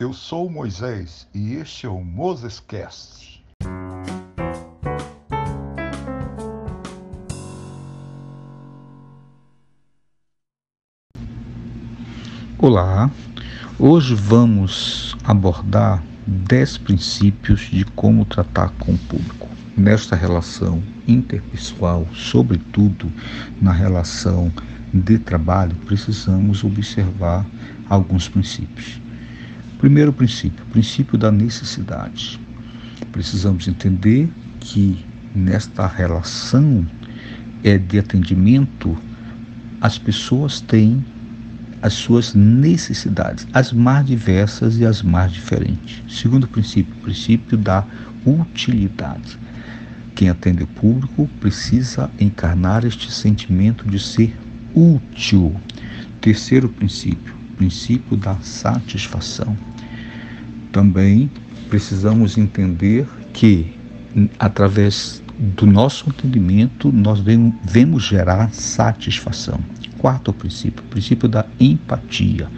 eu sou Moisés e este é o Moses Cast. Olá, hoje vamos abordar 10 princípios de como tratar com o público. Nesta relação interpessoal, sobretudo na relação de trabalho, precisamos observar alguns princípios. Primeiro princípio, princípio da necessidade. Precisamos entender que nesta relação é de atendimento as pessoas têm as suas necessidades, as mais diversas e as mais diferentes. Segundo princípio, princípio da utilidade. Quem atende o público precisa encarnar este sentimento de ser útil. Terceiro princípio, princípio da satisfação. Também precisamos entender que através do nosso entendimento nós vemos gerar satisfação. Quarto princípio, o princípio da empatia.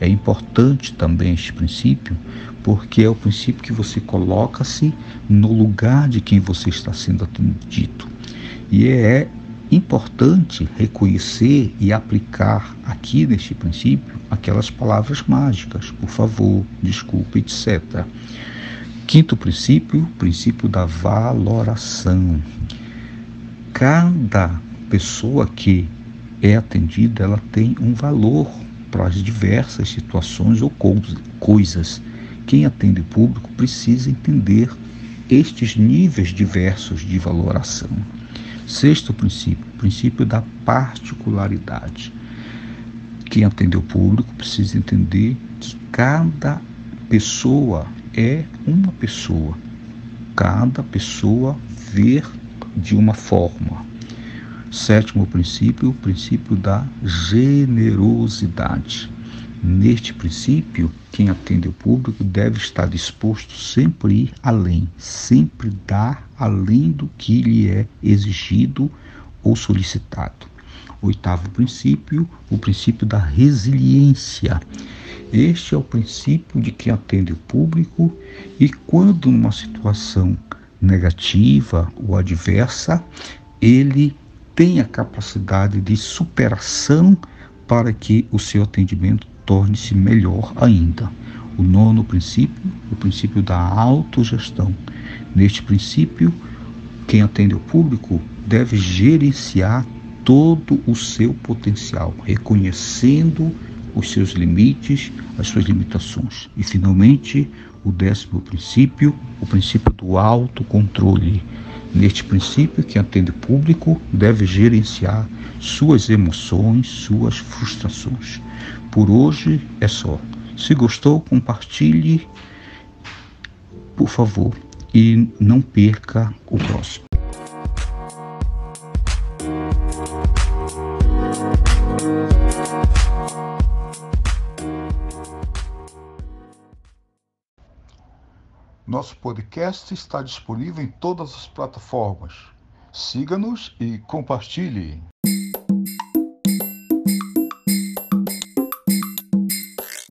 É importante também este princípio, porque é o princípio que você coloca-se no lugar de quem você está sendo atendido. E é importante reconhecer e aplicar aqui neste princípio aquelas palavras mágicas, por favor, desculpe, etc. Quinto princípio, princípio da valoração. Cada pessoa que é atendida, ela tem um valor para as diversas situações ou coisas. Quem atende o público precisa entender estes níveis diversos de valoração. Sexto princípio, princípio da particularidade. Quem atende o público precisa entender que cada pessoa é uma pessoa. Cada pessoa vê de uma forma. Sétimo princípio, o princípio da generosidade. Neste princípio, quem atende o público deve estar disposto sempre a ir além, sempre dar além do que lhe é exigido ou solicitado. Oitavo princípio, o princípio da resiliência. Este é o princípio de quem atende o público e quando numa situação negativa ou adversa, ele tem a capacidade de superação para que o seu atendimento torne-se melhor ainda. O nono princípio, o princípio da autogestão. Neste princípio, quem atende o público deve gerenciar todo o seu potencial, reconhecendo os seus limites, as suas limitações. E, finalmente, o décimo princípio, o princípio do autocontrole. Neste princípio, quem atende o público deve gerenciar suas emoções, suas frustrações. Por hoje é só. Se gostou, compartilhe, por favor, e não perca o próximo. Nosso podcast está disponível em todas as plataformas. Siga-nos e compartilhe.